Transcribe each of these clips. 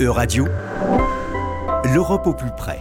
E-Radio, l'Europe au plus près.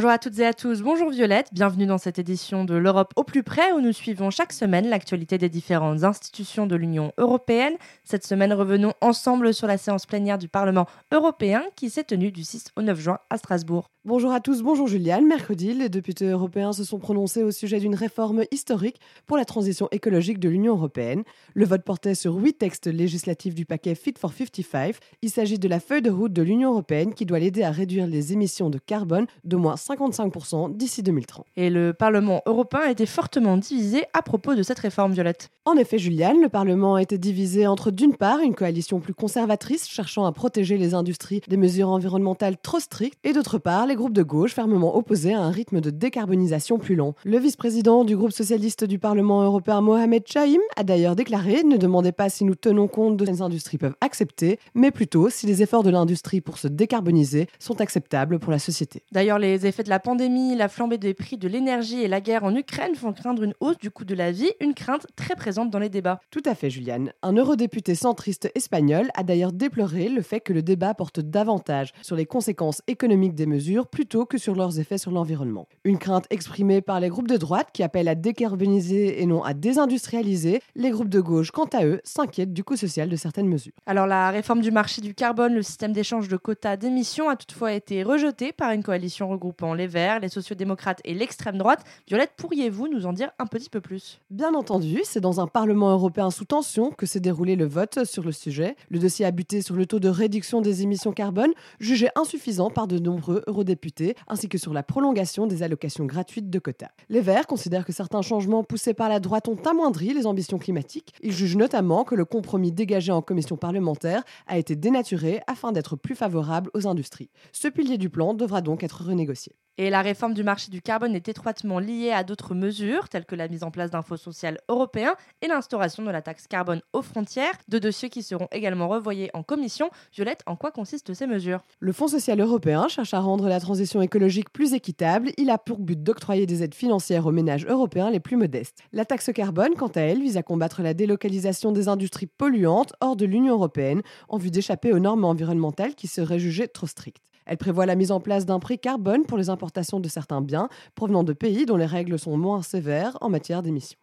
Bonjour à toutes et à tous, bonjour Violette, bienvenue dans cette édition de l'Europe au plus près où nous suivons chaque semaine l'actualité des différentes institutions de l'Union européenne. Cette semaine, revenons ensemble sur la séance plénière du Parlement européen qui s'est tenue du 6 au 9 juin à Strasbourg. Bonjour à tous, bonjour Juliane. Mercredi, les députés européens se sont prononcés au sujet d'une réforme historique pour la transition écologique de l'Union européenne. Le vote portait sur huit textes législatifs du paquet Fit for 55. Il s'agit de la feuille de route de l'Union européenne qui doit l'aider à réduire les émissions de carbone de moins 55% d'ici 2030. Et le Parlement européen a été fortement divisé à propos de cette réforme, Violette. En effet, Juliane, le Parlement a été divisé entre d'une part une coalition plus conservatrice cherchant à protéger les industries des mesures environnementales trop strictes et d'autre part les groupes de gauche fermement opposés à un rythme de décarbonisation plus lent. Le vice-président du groupe socialiste du Parlement européen, Mohamed Chaim, a d'ailleurs déclaré Ne demandez pas si nous tenons compte de ce que les industries peuvent accepter, mais plutôt si les efforts de l'industrie pour se décarboniser sont acceptables pour la société. D'ailleurs, les effets de la pandémie, la flambée des prix de l'énergie et la guerre en Ukraine font craindre une hausse du coût de la vie, une crainte très présente dans les débats. Tout à fait, Juliane. Un eurodéputé centriste espagnol a d'ailleurs déploré le fait que le débat porte davantage sur les conséquences économiques des mesures plutôt que sur leurs effets sur l'environnement. Une crainte exprimée par les groupes de droite qui appellent à décarboniser et non à désindustrialiser. Les groupes de gauche, quant à eux, s'inquiètent du coût social de certaines mesures. Alors la réforme du marché du carbone, le système d'échange de quotas d'émissions a toutefois été rejeté par une coalition regroupant les Verts, les sociodémocrates et l'extrême droite. Violette, pourriez-vous nous en dire un petit peu plus? Bien entendu, c'est dans un Parlement européen sous tension que s'est déroulé le vote sur le sujet. Le dossier a buté sur le taux de réduction des émissions carbone, jugé insuffisant par de nombreux eurodéputés, ainsi que sur la prolongation des allocations gratuites de quotas. Les Verts considèrent que certains changements poussés par la droite ont amoindri les ambitions climatiques. Ils jugent notamment que le compromis dégagé en commission parlementaire a été dénaturé afin d'être plus favorable aux industries. Ce pilier du plan devra donc être renégocié. Et la réforme du marché du carbone est étroitement liée à d'autres mesures, telles que la mise en place d'un fonds social européen et l'instauration de la taxe carbone aux frontières, deux dossiers qui seront également revoyés en commission. Violette, en quoi consistent ces mesures? Le Fonds social européen cherche à rendre la transition écologique plus équitable. Il a pour but d'octroyer des aides financières aux ménages européens les plus modestes. La taxe carbone, quant à elle, vise à combattre la délocalisation des industries polluantes hors de l'Union européenne en vue d'échapper aux normes environnementales qui seraient jugées trop strictes. Elle prévoit la mise en place d'un prix carbone pour les importations de certains biens provenant de pays dont les règles sont moins sévères en matière d'émissions.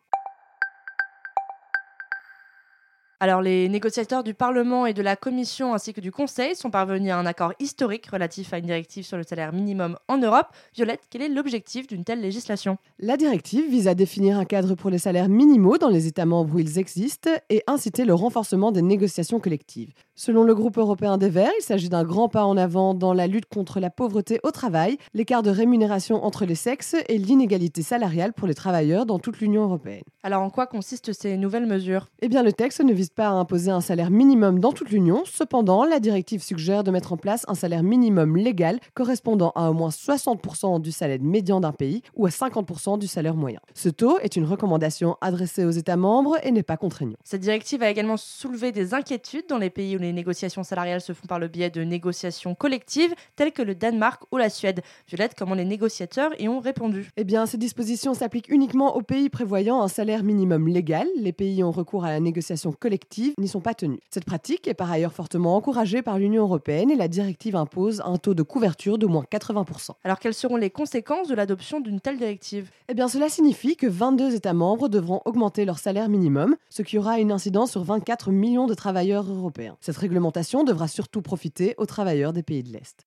Alors, les négociateurs du Parlement et de la Commission ainsi que du Conseil sont parvenus à un accord historique relatif à une directive sur le salaire minimum en Europe. Violette, quel est l'objectif d'une telle législation? La directive vise à définir un cadre pour les salaires minimaux dans les États membres où ils existent et inciter le renforcement des négociations collectives. Selon le groupe européen des Verts, il s'agit d'un grand pas en avant dans la lutte contre la pauvreté au travail, l'écart de rémunération entre les sexes et l'inégalité salariale pour les travailleurs dans toute l'Union européenne. Alors, en quoi consistent ces nouvelles mesures? Eh bien, le texte ne vise pas à imposer un salaire minimum dans toute l'Union. Cependant, la directive suggère de mettre en place un salaire minimum légal correspondant à au moins 60% du salaire médian d'un pays ou à 50% du salaire moyen. Ce taux est une recommandation adressée aux États membres et n'est pas contraignant. Cette directive a également soulevé des inquiétudes dans les pays où les négociations salariales se font par le biais de négociations collectives, telles que le Danemark ou la Suède. Violette, comment les négociateurs y ont répondu? Eh bien, ces dispositions s'appliquent uniquement aux pays prévoyant un salaire minimum légal. Les pays ont recours à la négociation collective n'y sont pas tenues. Cette pratique est par ailleurs fortement encouragée par l'Union européenne et la directive impose un taux de couverture d'au moins 80%. Alors quelles seront les conséquences de l'adoption d'une telle directive? Eh bien cela signifie que 22 États membres devront augmenter leur salaire minimum, ce qui aura une incidence sur 24 millions de travailleurs européens. Cette réglementation devra surtout profiter aux travailleurs des pays de l'Est.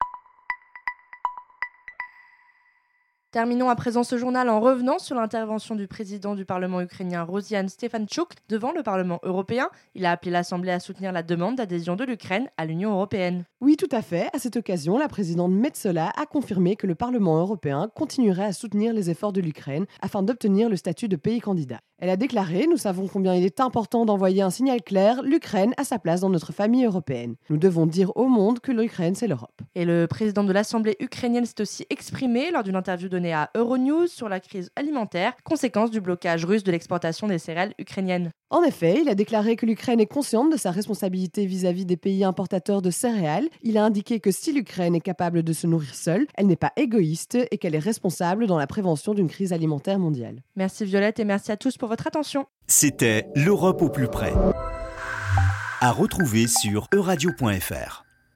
Terminons à présent ce journal en revenant sur l'intervention du président du Parlement ukrainien Rosian Stefanchuk devant le Parlement européen. Il a appelé l'Assemblée à soutenir la demande d'adhésion de l'Ukraine à l'Union européenne. Oui, tout à fait. À cette occasion, la présidente Metsola a confirmé que le Parlement européen continuerait à soutenir les efforts de l'Ukraine afin d'obtenir le statut de pays candidat. Elle a déclaré Nous savons combien il est important d'envoyer un signal clair l'Ukraine a sa place dans notre famille européenne. Nous devons dire au monde que l'Ukraine, c'est l'Europe. Et le président de l'Assemblée ukrainienne s'est aussi exprimé lors d'une interview donnée à Euronews sur la crise alimentaire, conséquence du blocage russe de l'exportation des céréales ukrainiennes. En effet, il a déclaré que l'Ukraine est consciente de sa responsabilité vis-à-vis des pays importateurs de céréales. Il a indiqué que si l'Ukraine est capable de se nourrir seule, elle n'est pas égoïste et qu'elle est responsable dans la prévention d'une crise alimentaire mondiale. Merci Violette et merci à tous pour C'était l'Europe au plus près. À retrouver sur euradio.fr.